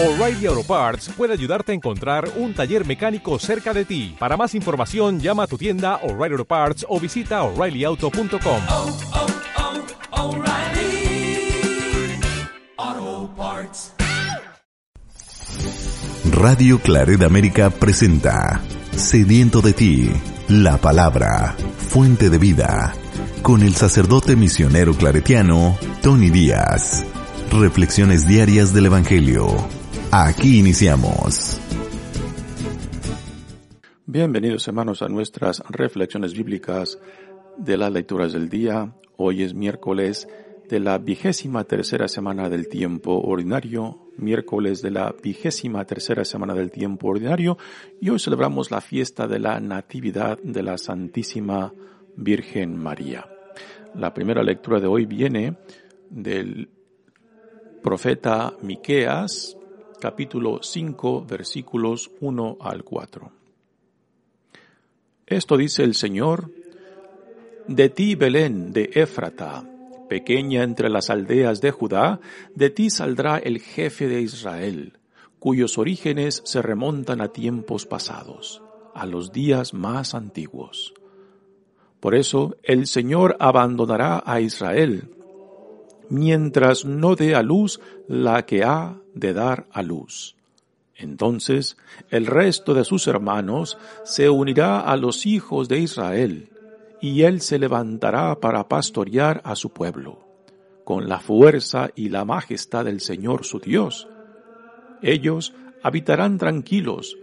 O'Reilly Auto Parts puede ayudarte a encontrar un taller mecánico cerca de ti. Para más información, llama a tu tienda O'Reilly Auto Parts o visita oreillyauto.com. oh, oh, O'Reilly Auto Parts. Radio Claret América presenta Sediento de ti, la palabra, fuente de vida, con el sacerdote misionero claretiano Tony Díaz. Reflexiones diarias del Evangelio. Aquí iniciamos. Bienvenidos hermanos a nuestras reflexiones bíblicas de las lecturas del día. Hoy es miércoles de la vigésima tercera semana del tiempo ordinario, miércoles de la vigésima tercera semana del tiempo ordinario, y hoy celebramos la fiesta de la Natividad de la Santísima Virgen María. La primera lectura de hoy viene del profeta Miqueas, capítulo 5, versículos 1 al 4. Esto dice el Señor, de ti Belén de Éfrata, pequeña entre las aldeas de Judá, de ti saldrá el jefe de Israel, cuyos orígenes se remontan a tiempos pasados, a los días más antiguos. Por eso el Señor abandonará a Israel, mientras no dé a luz la que ha de dar a luz. Entonces el resto de sus hermanos se unirá a los hijos de Israel, y él se levantará para pastorear a su pueblo, con la fuerza y la majestad del Señor su Dios. Ellos habitarán tranquilos,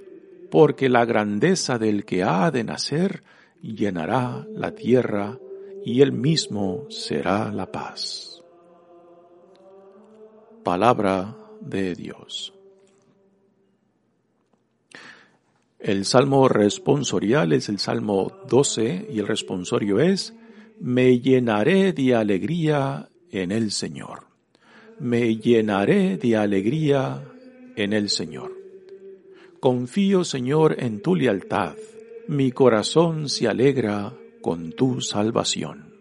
porque la grandeza del que ha de nacer llenará la tierra, y él mismo será la paz. Palabra de Dios. El salmo responsorial es el salmo 12 y el responsorio es, me llenaré de alegría en el Señor. Me llenaré de alegría en el Señor. Confío, Señor, en tu lealtad. Mi corazón se alegra con tu salvación.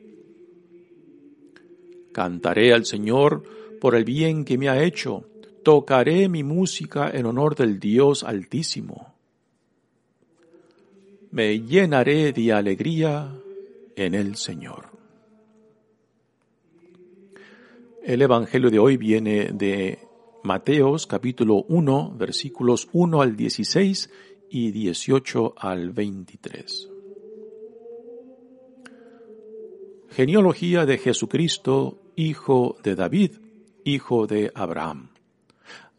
Cantaré al Señor por el bien que me ha hecho. Tocaré mi música en honor del Dios Altísimo me llenaré de alegría en el Señor. El Evangelio de hoy viene de Mateos capítulo 1 versículos 1 al 16 y 18 al 23. Genealogía de Jesucristo, hijo de David, hijo de Abraham.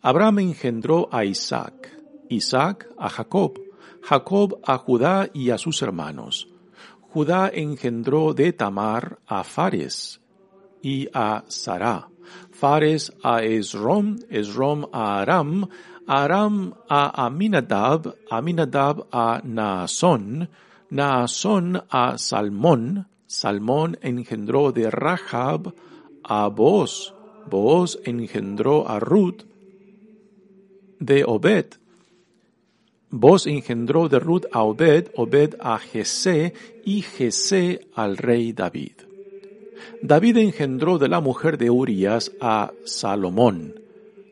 Abraham engendró a Isaac, Isaac a Jacob, Jacob a Judá y a sus hermanos. Judá engendró de Tamar a Fares y a Sará. Fares a Esrom, Esrom a Aram, Aram a Aminadab, Aminadab a Naasón, Naasón a Salmón, Salmón engendró de Rahab a Boaz, Boaz engendró a Ruth, de Obed, Boaz engendró de Ruth a Obed, Obed a Jesé y Jesé al rey David. David engendró de la mujer de Urias a Salomón,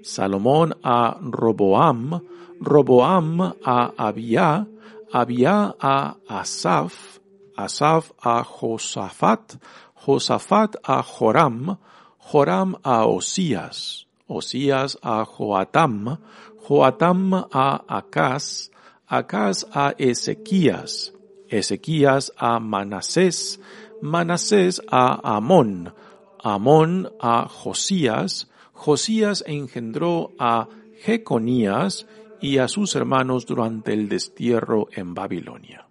Salomón a Roboam, Roboam a Abia, Abia a Asaf, Asaf a Josafat, Josafat a Joram, Joram a Osías, Osías a Joatam, Joatam a Acaz, Acaz a Ezequías, Ezequías a Manasés, Manasés a Amón, Amón a Josías, Josías engendró a Jeconías y a sus hermanos durante el destierro en Babilonia.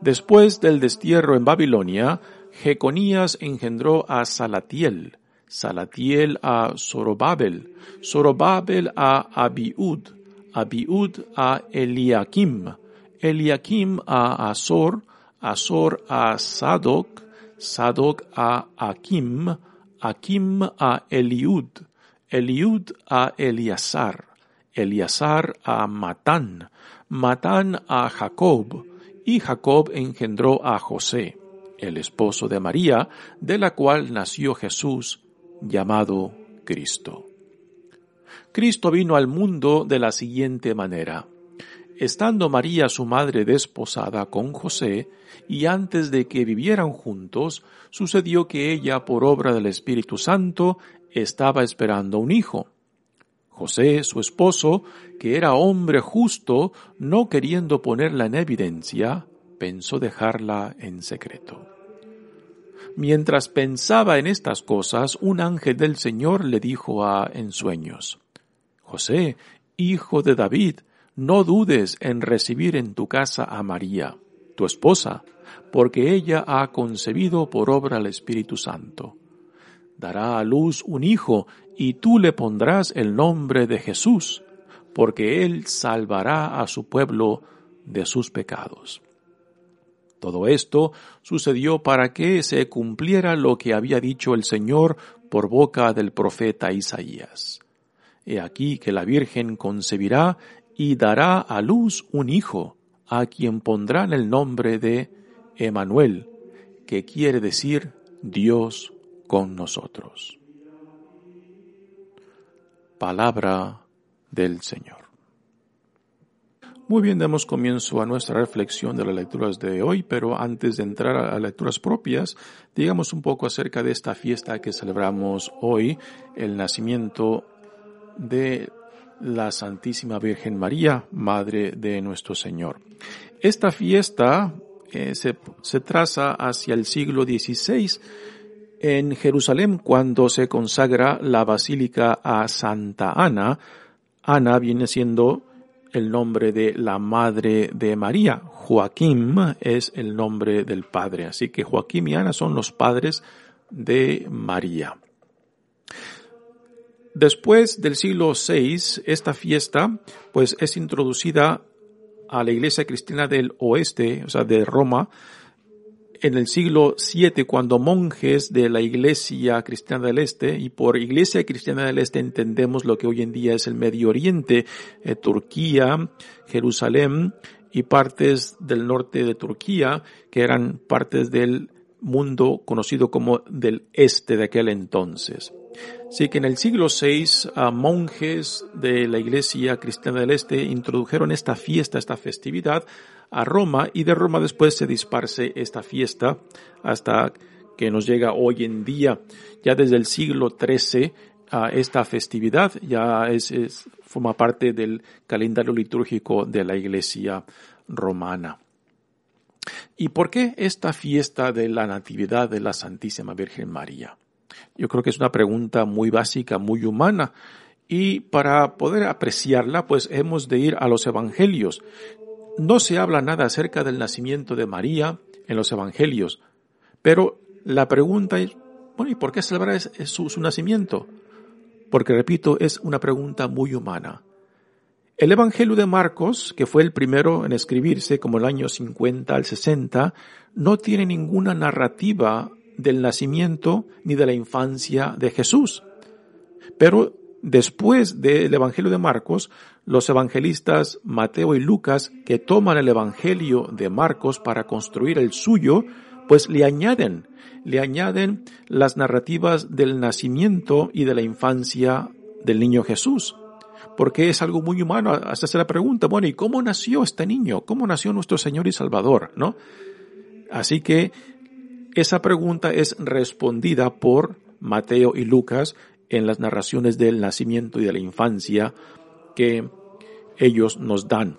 Después del destierro en Babilonia, Jeconías engendró a Salatiel, Salatiel a Zorobabel, Zorobabel a Abiud, Abiud a Eliakim, Eliakim a Azor, Azor a Sadoc, Sadoc a Akim, Akim a Eliud, Eliud a Eliasar, Eliasar a Matán, Matán a Jacob, y Jacob engendró a José, el esposo de María, de la cual nació Jesús, llamado Cristo. Cristo vino al mundo de la siguiente manera. Estando María su madre desposada con José, y antes de que vivieran juntos, sucedió que ella, por obra del Espíritu Santo, estaba esperando un hijo. José, su esposo, que era hombre justo, no queriendo ponerla en evidencia, pensó dejarla en secreto. Mientras pensaba en estas cosas, un ángel del Señor le dijo a en sueños, José, hijo de David, no dudes en recibir en tu casa a María, tu esposa, porque ella ha concebido por obra del Espíritu Santo. Dará a luz un hijo, y tú le pondrás el nombre de Jesús, porque él salvará a su pueblo de sus pecados. Todo esto sucedió para que se cumpliera lo que había dicho el Señor por boca del profeta Isaías. He aquí que la Virgen concebirá y dará a luz un hijo, a quien pondrán el nombre de Emanuel, que quiere decir Dios con nosotros. Palabra del Señor. Muy bien, damos comienzo a nuestra reflexión de las lecturas de hoy, pero antes de entrar a las lecturas propias, digamos un poco acerca de esta fiesta que celebramos hoy, el nacimiento de la Santísima Virgen María, Madre de nuestro Señor. Esta fiesta eh, se, se traza hacia el siglo XVI en Jerusalén cuando se consagra la Basílica a Santa Ana. Ana viene siendo el nombre de la madre de María. Joaquim es el nombre del padre. Así que Joaquim y Ana son los padres de María. Después del siglo VI, esta fiesta pues es introducida a la iglesia cristiana del oeste, o sea, de Roma, en el siglo VII, cuando monjes de la iglesia cristiana del este, y por iglesia cristiana del este entendemos lo que hoy en día es el Medio Oriente, eh, Turquía, Jerusalén y partes del norte de Turquía, que eran partes del mundo conocido como del este de aquel entonces. Así que en el siglo VI, monjes de la Iglesia Cristiana del Este introdujeron esta fiesta, esta festividad a Roma y de Roma después se disparce esta fiesta hasta que nos llega hoy en día. Ya desde el siglo XIII esta festividad ya es, forma parte del calendario litúrgico de la Iglesia romana. ¿Y por qué esta fiesta de la Natividad de la Santísima Virgen María? Yo creo que es una pregunta muy básica, muy humana. Y para poder apreciarla, pues hemos de ir a los evangelios. No se habla nada acerca del nacimiento de María en los evangelios, pero la pregunta es, bueno, ¿y por qué celebrar su, su nacimiento? Porque, repito, es una pregunta muy humana. El Evangelio de Marcos, que fue el primero en escribirse como el año 50 al 60, no tiene ninguna narrativa del nacimiento ni de la infancia de Jesús. Pero después del Evangelio de Marcos, los evangelistas Mateo y Lucas, que toman el Evangelio de Marcos para construir el suyo, pues le añaden, le añaden las narrativas del nacimiento y de la infancia del niño Jesús. Porque es algo muy humano hacerse la pregunta, bueno, ¿y cómo nació este niño? ¿Cómo nació nuestro Señor y Salvador? ¿No? Así que esa pregunta es respondida por Mateo y Lucas en las narraciones del nacimiento y de la infancia que ellos nos dan.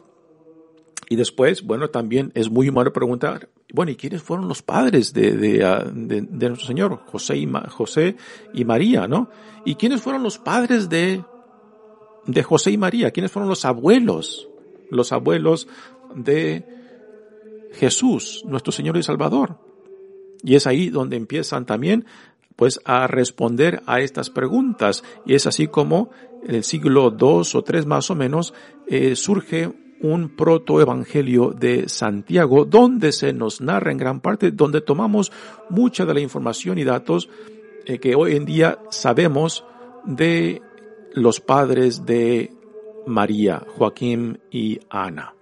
Y después, bueno, también es muy humano preguntar, bueno, ¿y quiénes fueron los padres de, de, ah, nuestro Señor? José y, José y María, ¿no? ¿Y quiénes fueron los padres de, de José y María? ¿Quiénes fueron los abuelos? Los abuelos de Jesús, nuestro Señor y Salvador. Y es ahí donde empiezan también pues a responder a estas preguntas. Y es así como en el siglo II o III más o menos eh, surge un protoevangelio de Santiago donde se nos narra en gran parte, donde tomamos mucha de la información y datos eh, que hoy en día sabemos de los padres de María, Joaquín y Ana.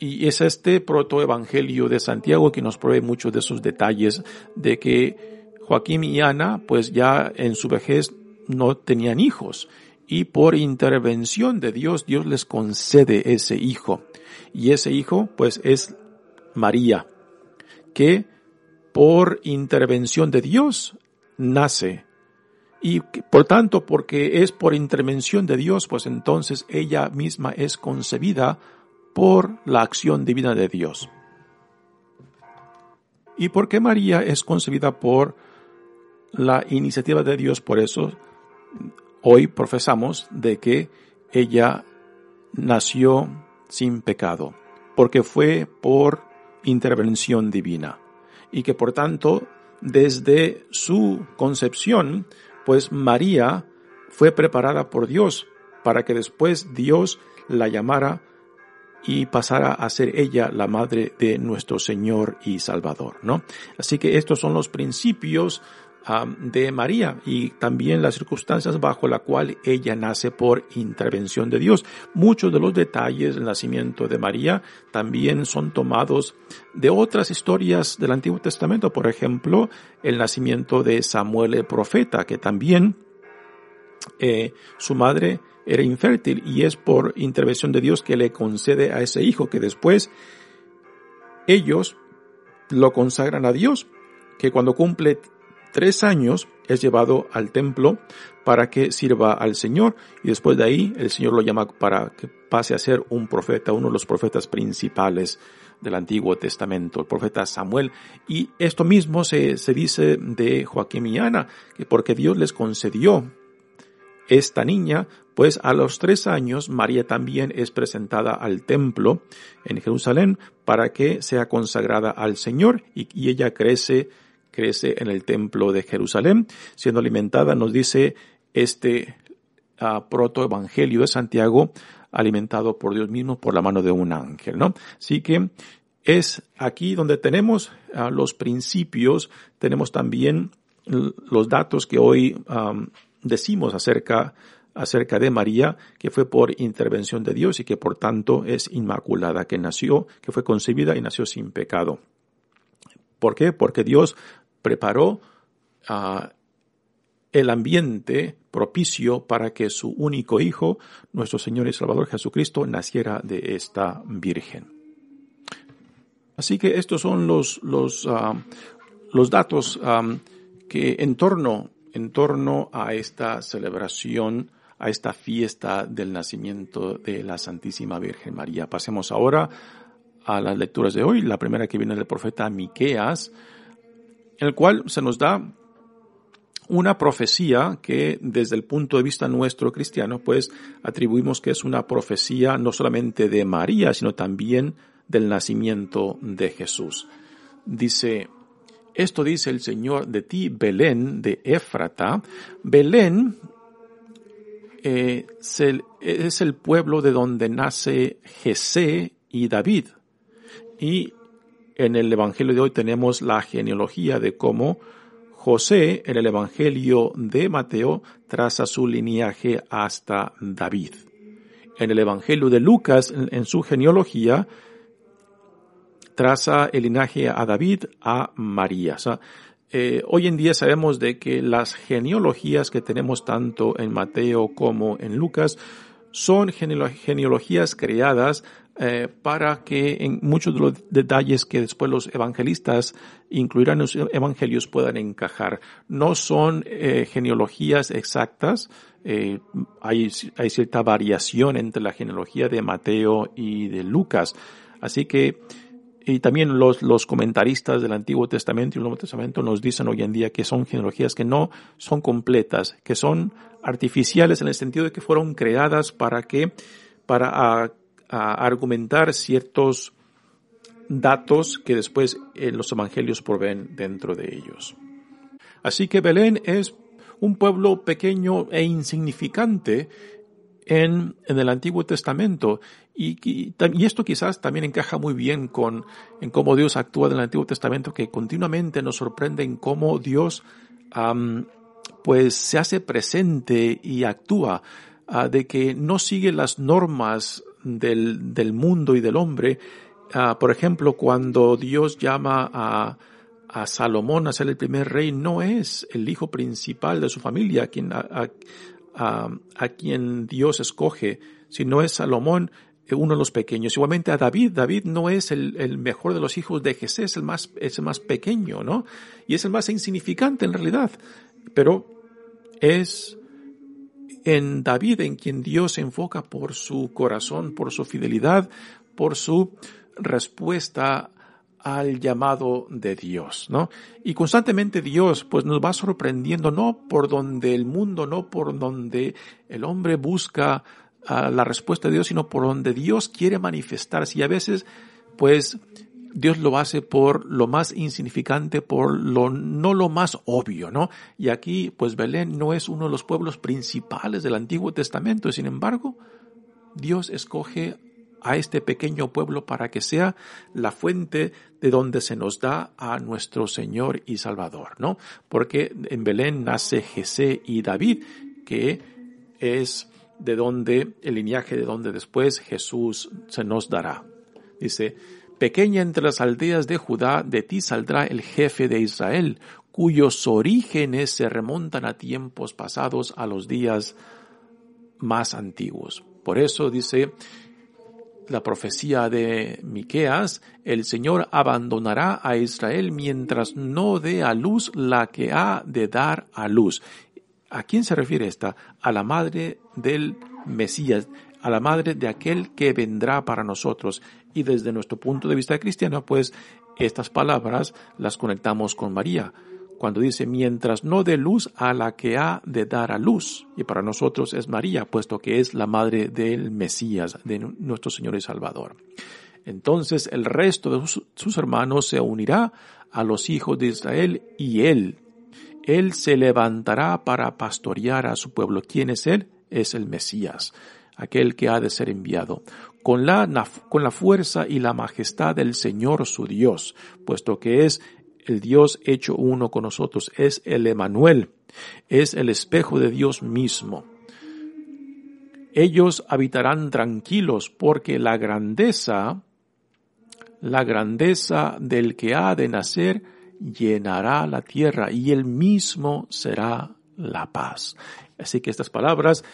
Y es este protoevangelio de Santiago que nos provee muchos de esos detalles de que Joaquín y Ana, pues ya en su vejez no tenían hijos y por intervención de Dios, Dios les concede ese hijo. Y ese hijo, pues, es María, que por intervención de Dios nace. Y por tanto, porque es por intervención de Dios, pues entonces ella misma es concebida por la acción divina de Dios. ¿Y por qué María es concebida por la iniciativa de Dios? Por eso hoy profesamos de que ella nació sin pecado, porque fue por intervención divina y que por tanto desde su concepción, pues María fue preparada por Dios para que después Dios la llamara y pasara a ser ella la madre de nuestro Señor y Salvador, ¿no? Así que estos son los principios de María y también las circunstancias bajo la cual ella nace por intervención de Dios. Muchos de los detalles del nacimiento de María también son tomados de otras historias del Antiguo Testamento, por ejemplo, el nacimiento de Samuel el profeta, que también eh, su madre era infértil y es por intervención de Dios que le concede a ese hijo que después ellos lo consagran a Dios, que cuando cumple tres años es llevado al templo para que sirva al Señor y después de ahí el Señor lo llama para que pase a ser un profeta, uno de los profetas principales del Antiguo Testamento, el profeta Samuel. Y esto mismo se, se dice de Joaquín y Ana, que porque Dios les concedió esta niña, pues a los tres años María también es presentada al templo en Jerusalén para que sea consagrada al Señor y, y ella crece crece en el templo de Jerusalén, siendo alimentada, nos dice este uh, protoevangelio de Santiago, alimentado por Dios mismo por la mano de un ángel, ¿no? Así que es aquí donde tenemos uh, los principios, tenemos también los datos que hoy decimos acerca acerca de María, que fue por intervención de Dios y que por tanto es inmaculada, que nació, que fue concebida y nació sin pecado. ¿Por qué? Porque Dios preparó uh, el ambiente propicio para que su único hijo, nuestro Señor y Salvador Jesucristo, naciera de esta Virgen. Así que estos son los, los, los datos um, que en torno, en torno a esta celebración, a esta fiesta del nacimiento de la Santísima Virgen María. Pasemos ahora a las lecturas de hoy. La primera que viene del profeta Miqueas, en el cual se nos da una profecía que desde el punto de vista nuestro cristiano, pues atribuimos que es una profecía no solamente de María, sino también del nacimiento de Jesús. Dice, esto dice el Señor de ti, Belén de Éfrata. Belén eh, es el pueblo de donde nace Jesé y David. Y en el Evangelio de hoy tenemos la genealogía de cómo José en el Evangelio de Mateo traza su linaje hasta David. En el Evangelio de Lucas, en, su genealogía, traza el linaje a David a María. Eh, hoy en día sabemos de que las genealogías que tenemos tanto en Mateo como en Lucas son genealogías creadas eh, para que en muchos de los detalles que después los evangelistas incluirán en los evangelios puedan encajar. No son eh, genealogías exactas, eh, hay, hay cierta variación entre la genealogía de Mateo y de Lucas. Así que y también los, los comentaristas del Antiguo Testamento y el Nuevo Testamento nos dicen hoy en día que son genealogías que no son completas, que son artificiales en el sentido de que fueron creadas para que, para a argumentar ciertos datos que después en los evangelios proveen dentro de ellos. Así que Belén es un pueblo pequeño e insignificante en, en el Antiguo Testamento. Y, y, esto quizás también encaja muy bien con en cómo Dios actúa en el Antiguo Testamento, que continuamente nos sorprende en cómo Dios pues se hace presente y actúa, ah, de que no sigue las normas del, del mundo y del hombre. Uh, por ejemplo, cuando Dios llama a, a Salomón a ser el primer rey, no es el hijo principal de su familia a quien, a, a quien Dios escoge, sino es Salomón, eh, uno de los pequeños. Igualmente a David, David no es el, el mejor de los hijos de Jesús, es el más, es el más pequeño, ¿no? Y es el más insignificante en realidad. Pero es en David en quien Dios se enfoca por su corazón, por su fidelidad, por su respuesta al llamado de Dios, ¿no? Y constantemente Dios pues nos va sorprendiendo no por donde el mundo, no por donde el hombre busca uh, la respuesta de Dios, sino por donde Dios quiere manifestarse. Y a veces pues Dios lo hace por lo más insignificante, por lo no lo más obvio, ¿no? Y aquí pues Belén no es uno de los pueblos principales del Antiguo Testamento, sin embargo, Dios escoge a este pequeño pueblo para que sea la fuente de donde se nos da a nuestro Señor y Salvador, ¿no? Porque en Belén nace Jesé y David, que es de donde, el linaje de donde después Jesús se nos dará. Dice, pequeña entre las aldeas de Judá, de ti saldrá el jefe de Israel, cuyos orígenes se remontan a tiempos pasados, a los días más antiguos. Por eso dice, la profecía de Miqueas, el Señor abandonará a Israel mientras no dé a luz la que ha de dar a luz. ¿A quién se refiere esta? A la madre del Mesías, a la madre de aquel que vendrá para nosotros. Y desde nuestro punto de vista cristiano, pues estas palabras las conectamos con María cuando dice mientras no dé luz a la que ha de dar a luz. Y para nosotros es María, puesto que es la madre del Mesías, de nuestro Señor y Salvador. Entonces el resto de sus hermanos se unirá a los hijos de Israel y él, él se levantará para pastorear a su pueblo. ¿Quién es él? Es el Mesías, aquel que ha de ser enviado, con la, con la fuerza y la majestad del Señor su Dios, puesto que es el Dios hecho uno con nosotros, es el Emanuel, es el espejo de Dios mismo. Ellos habitarán tranquilos porque la grandeza, la grandeza del que ha de nacer llenará la tierra y él mismo será la paz. Así que estas palabras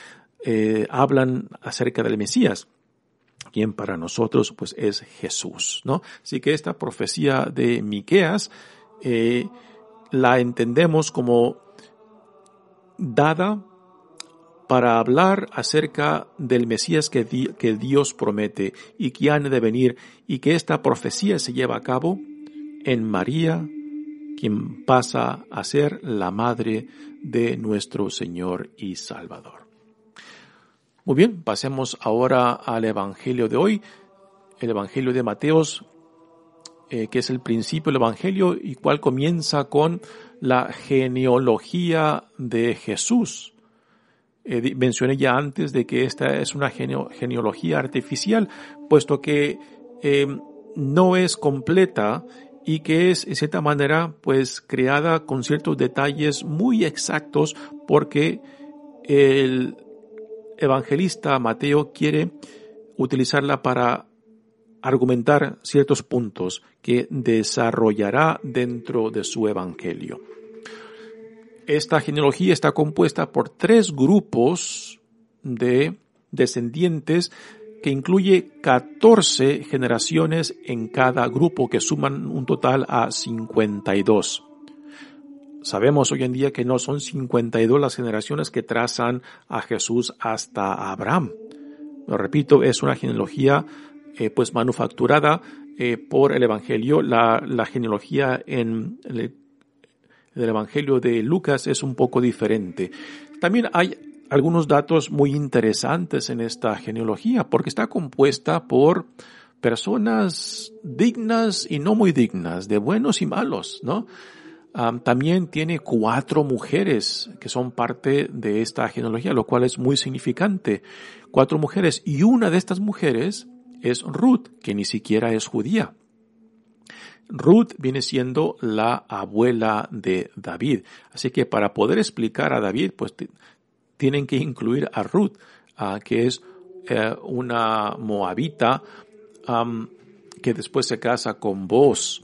eh, hablan acerca del Mesías quien para nosotros pues es Jesús, ¿no? Así que esta profecía de Miqueas eh, la entendemos como dada para hablar acerca del Mesías que, que Dios promete y que han de venir y que esta profecía se lleva a cabo en María, quien pasa a ser la madre de nuestro Señor y Salvador. Muy bien, pasemos ahora al Evangelio de hoy, el Evangelio de Mateos eh, que es el principio del Evangelio y cual comienza con la genealogía de Jesús. Eh, mencioné ya antes de que esta es una genealogía artificial, puesto que eh, no es completa y que es, en cierta manera, pues creada con ciertos detalles muy exactos porque el evangelista Mateo quiere utilizarla para argumentar ciertos puntos que desarrollará dentro de su evangelio. Esta genealogía está compuesta por tres grupos de descendientes que incluye 14 generaciones en cada grupo que suman un total a 52. Sabemos hoy en día que no son 52 las generaciones que trazan a Jesús hasta Abraham. Lo repito, es una genealogía eh, pues manufacturada eh, por el Evangelio. La, genealogía en el, el Evangelio de Lucas es un poco diferente. También hay algunos datos muy interesantes en esta genealogía porque está compuesta por personas dignas y no muy dignas, de buenos y malos, ¿no? También tiene cuatro mujeres que son parte de esta genealogía, lo cual es muy significante. Cuatro mujeres y una de estas mujeres es Ruth, que ni siquiera es judía. Ruth viene siendo la abuela de David. Así que para poder explicar a David, pues tienen que incluir a Ruth, que es uh, una moabita que después se casa con Boz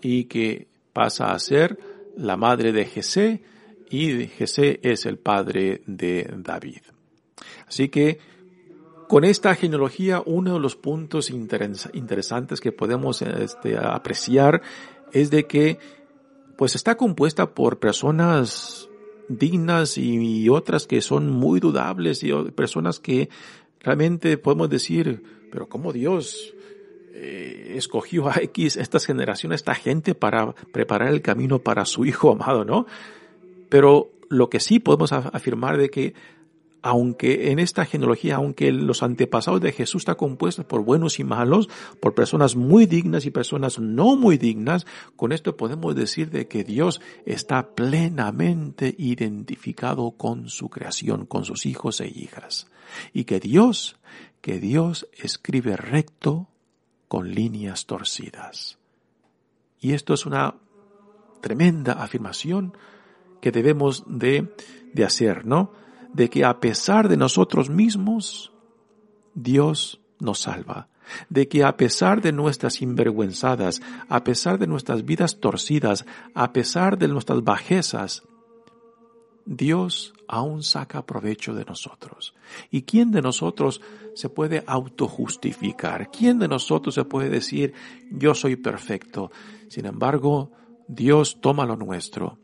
y que pasa a ser la madre de Jesé y Jesé es el padre de David. Así que con esta genealogía, uno de los puntos interesantes que podemos este, apreciar es de que pues está compuesta por personas dignas y, otras que son muy dudables y personas que realmente podemos decir, pero ¿cómo Dios eh, escogió a X, estas generaciones, esta gente para preparar el camino para su hijo amado, ¿no? Pero lo que sí podemos afirmar de que aunque en esta genealogía, aunque los antepasados de Jesús están compuestos por buenos y malos, por personas muy dignas y personas no muy dignas, con esto podemos decir de que Dios está plenamente identificado con su creación, con sus hijos e hijas. Y que Dios, que Dios escribe recto con líneas torcidas. Y esto es una tremenda afirmación que debemos de, de hacer, ¿no? de que a pesar de nosotros mismos, Dios nos salva, de que a pesar de nuestras sinvergüenzadas, a pesar de nuestras vidas torcidas, a pesar de nuestras bajezas, Dios aún saca provecho de nosotros. ¿Y quién de nosotros se puede autojustificar? ¿Quién de nosotros se puede decir, yo soy perfecto? Sin embargo, Dios toma lo nuestro,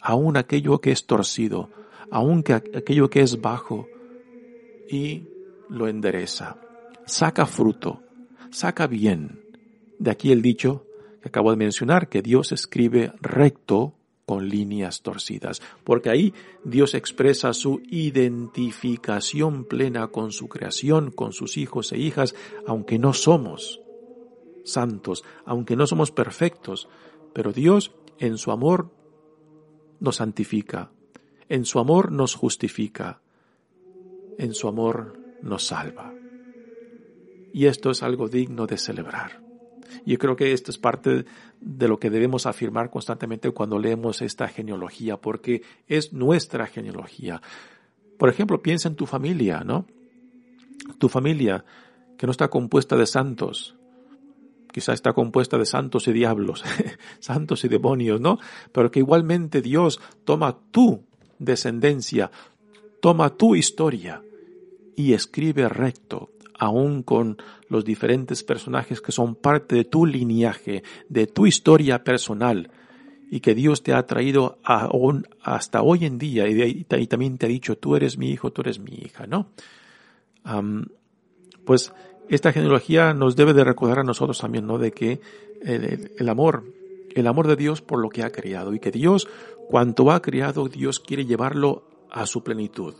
aún aquello que es torcido, aunque aquello que es bajo, y lo endereza. Saca fruto, saca bien. De aquí el dicho que acabo de mencionar, que Dios escribe recto con líneas torcidas, porque ahí Dios expresa su identificación plena con su creación, con sus hijos e hijas, aunque no somos santos, aunque no somos perfectos, pero Dios en su amor nos santifica, en su amor nos justifica, en su amor nos salva. Y esto es algo digno de celebrar. Yo creo que esto es parte de lo que debemos afirmar constantemente cuando leemos esta genealogía, porque es nuestra genealogía. Por ejemplo, piensa en tu familia, ¿no? Tu familia, que no está compuesta de santos, quizá está compuesta de santos y diablos, santos y demonios, ¿no? Pero que igualmente Dios toma tú descendencia, toma tu historia y escribe recto, aún con los diferentes personajes que son parte de tu linaje, de tu historia personal, y que Dios te ha traído hasta hoy en día, y, también te ha dicho, tú eres mi hijo, tú eres mi hija, ¿no? pues esta genealogía nos debe de recordar a nosotros también, ¿no? De que el amor, el amor de Dios por lo que ha creado, y que Dios Cuanto ha creado, Dios quiere llevarlo a su plenitud.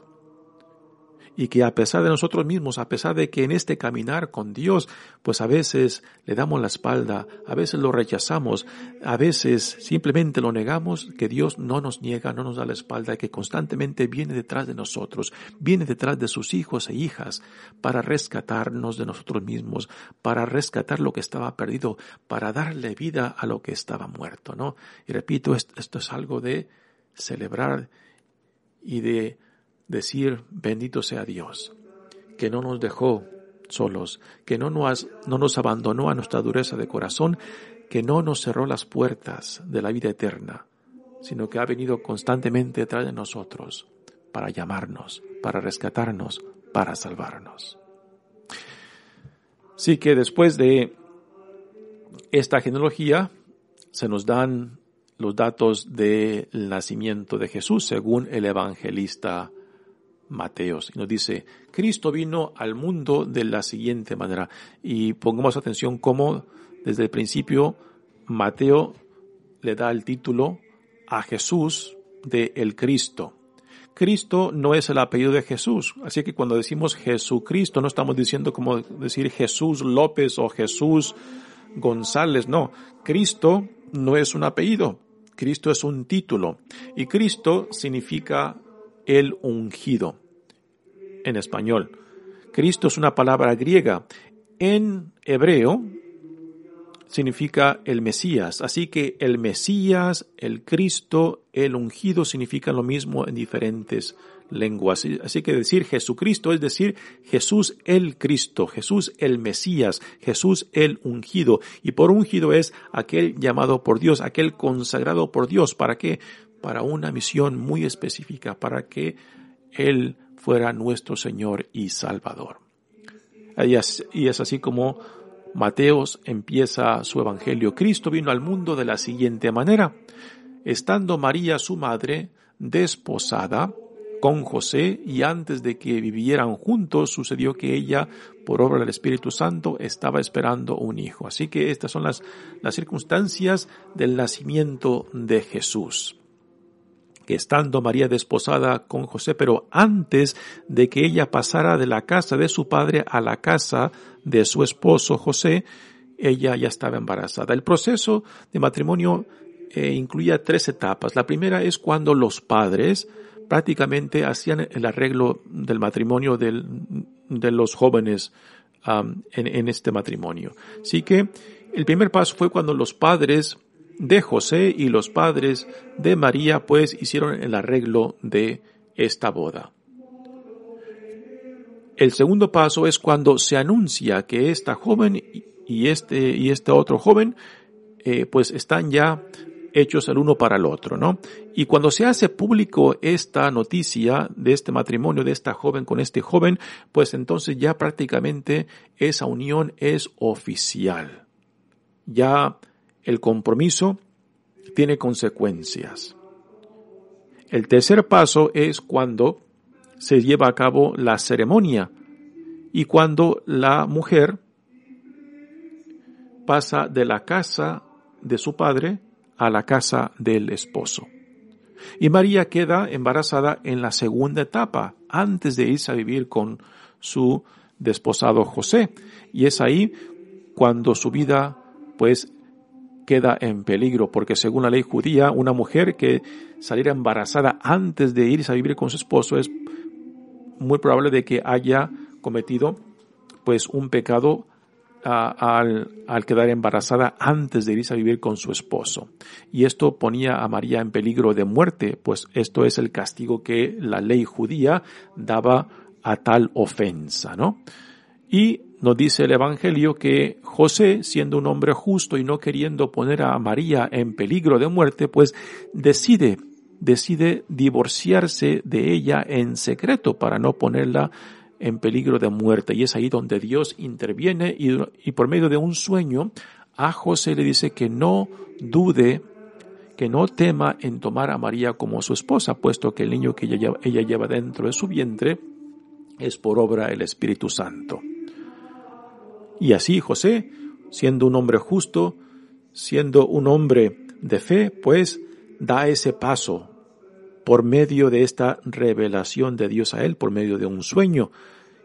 Y que a pesar de nosotros mismos, a pesar de que en este caminar con Dios, pues a veces le damos la espalda, a veces lo rechazamos, a veces simplemente lo negamos, que Dios no nos niega, no nos da la espalda, que constantemente viene detrás de nosotros, viene detrás de sus hijos e hijas para rescatarnos de nosotros mismos, para rescatar lo que estaba perdido, para darle vida a lo que estaba muerto, ¿no? Y repito, esto es algo de celebrar y de decir bendito sea Dios, que no nos dejó solos, que no nos, no nos abandonó a nuestra dureza de corazón, que no nos cerró las puertas de la vida eterna, sino que ha venido constantemente detrás de nosotros para llamarnos, para rescatarnos, para salvarnos. Así que después de esta genealogía se nos dan los datos del nacimiento de Jesús según el evangelista Mateos. Y nos dice, Cristo vino al mundo de la siguiente manera. Y pongamos atención cómo desde el principio Mateo le da el título a Jesús de el Cristo. Cristo no es el apellido de Jesús. Así que cuando decimos Jesucristo no estamos diciendo como decir Jesús López o Jesús González. No, Cristo no es un apellido. Cristo es un título. Y Cristo significa el ungido en español. Cristo es una palabra griega. En hebreo significa el Mesías. Así que el Mesías, el Cristo, el ungido significan lo mismo en diferentes lenguas. Así que decir Jesucristo es decir Jesús el Cristo, Jesús el Mesías, Jesús el ungido. Y por ungido es aquel llamado por Dios, aquel consagrado por Dios. ¿Para qué? Para una misión muy específica, para que Él fuera nuestro Señor y Salvador. Y es, así como Mateos empieza su evangelio. Cristo vino al mundo de la siguiente manera. Estando María su madre desposada con José y antes de que vivieran juntos sucedió que ella, por obra del Espíritu Santo, estaba esperando un hijo. Así que estas son las, las circunstancias del nacimiento de Jesús que estando María desposada con José, pero antes de que ella pasara de la casa de su padre a la casa de su esposo José, ella ya estaba embarazada. El proceso de matrimonio eh, incluía tres etapas. La primera es cuando los padres prácticamente hacían el arreglo del matrimonio de los jóvenes en, en este matrimonio. Así que el primer paso fue cuando los padres de José y los padres de María pues hicieron el arreglo de esta boda. El segundo paso es cuando se anuncia que esta joven y este, y este otro joven eh, pues están ya hechos el uno para el otro, ¿no? Y cuando se hace público esta noticia de este matrimonio de esta joven con este joven, pues entonces ya prácticamente esa unión es oficial. Ya el compromiso tiene consecuencias. El tercer paso es cuando se lleva a cabo la ceremonia y cuando la mujer pasa de la casa de su padre a la casa del esposo. Y María queda embarazada en la segunda etapa, antes de irse a vivir con su desposado José. Y es ahí cuando su vida pues queda en peligro, porque según la ley judía, una mujer que saliera embarazada antes de irse a vivir con su esposo es muy probable de que haya cometido pues un pecado al, al, quedar embarazada antes de irse a vivir con su esposo. Y esto ponía a María en peligro de muerte, pues esto es el castigo que la ley judía daba a tal ofensa, ¿no? Y nos dice el Evangelio que José, siendo un hombre justo y no queriendo poner a María en peligro de muerte, pues decide, decide divorciarse de ella en secreto para no ponerla en peligro de muerte. Y es ahí donde Dios interviene y, por medio de un sueño a José le dice que no dude que no tema en tomar a María como su esposa, puesto que el niño que ella lleva dentro de su vientre es por obra del Espíritu Santo. Y así José, siendo un hombre justo, siendo un hombre de fe, pues da ese paso por medio de esta revelación de Dios a él, por medio de un sueño.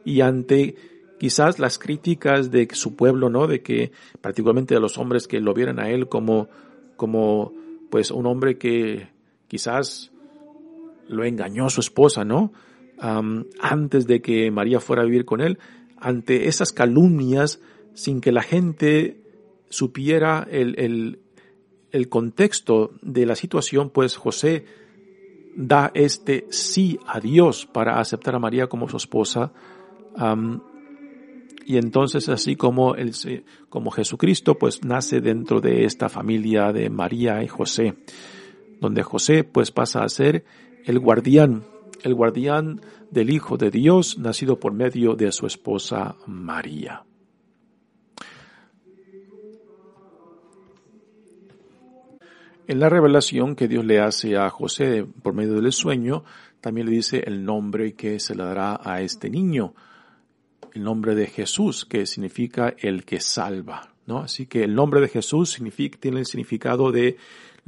Y ante quizás las críticas de su pueblo, ¿no? De que particularmente de los hombres que lo vieran a él como, como, pues un hombre que quizás lo engañó a su esposa, ¿no? antes de que María fuera a vivir con él, ante esas calumnias sin que la gente supiera el, el, contexto de la situación, pues José da este sí a Dios para aceptar a María como su esposa. y entonces así como, el, como Jesucristo pues nace dentro de esta familia de María y José, donde José pues pasa a ser el guardián, el guardián del Hijo de Dios, nacido por medio de su esposa María. En la revelación que Dios le hace a José por medio del sueño, también le dice el nombre que se le dará a este niño, el nombre de Jesús, que significa el que salva, ¿no? Así que el nombre de Jesús tiene el significado de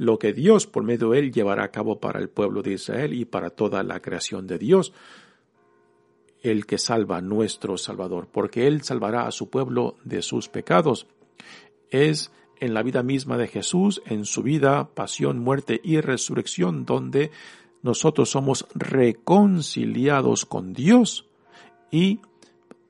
lo que Dios por medio de él llevará a cabo para el pueblo de Israel y para toda la creación de Dios el que salva nuestro Salvador, porque Él salvará a su pueblo de sus pecados. Es en la vida misma de Jesús, en su vida, pasión, muerte y resurrección, donde nosotros somos reconciliados con Dios y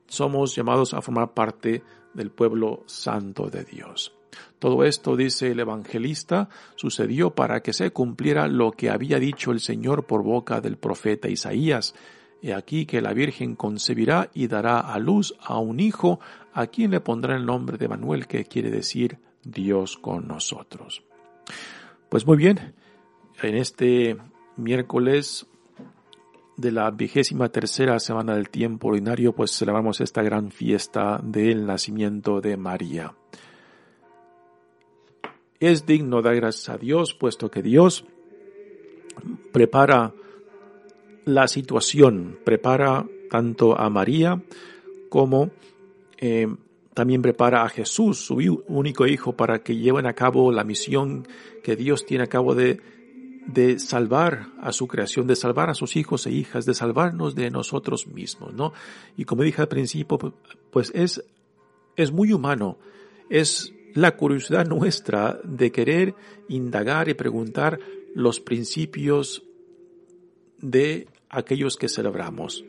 somos llamados a formar parte del pueblo santo de Dios. Todo esto, dice el evangelista, sucedió para que se cumpliera lo que había dicho el Señor por boca del profeta Isaías. He aquí que la Virgen concebirá y dará a luz a un hijo, a quien le pondrá el nombre de Manuel, que quiere decir Dios con nosotros. Pues muy bien, en este miércoles de la vigésima tercera semana del tiempo ordinario, pues celebramos esta gran fiesta del nacimiento de María. Es digno dar gracias a Dios, puesto que Dios prepara la situación, prepara tanto a María como eh, también prepara a Jesús, su único hijo, para que lleven a cabo la misión que Dios tiene a cabo de, de salvar a su creación, de salvar a sus hijos e hijas, de salvarnos de nosotros mismos, ¿no? Y como dije al principio, pues es, es muy humano, es la curiosidad nuestra de querer indagar y preguntar los principios de aquellos que celebramos,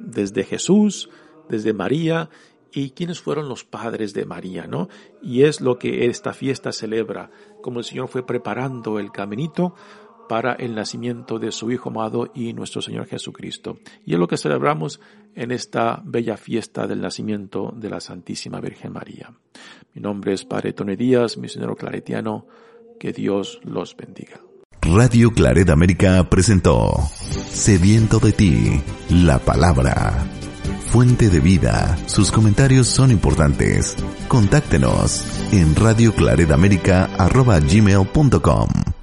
desde Jesús, desde María y quiénes fueron los padres de María, ¿no? Y es lo que esta fiesta celebra, como el Señor fue preparando el caminito para el nacimiento de su Hijo amado y nuestro Señor Jesucristo. Y es lo que celebramos en esta bella fiesta del nacimiento de la Santísima Virgen María. Mi nombre es Padre Tony Díaz, misionero claretiano. Que Dios los bendiga. Radio Claret América presentó Sediento de ti, la palabra. Fuente de vida, sus comentarios son importantes. Contáctenos en radioclaredamerica.gmail.com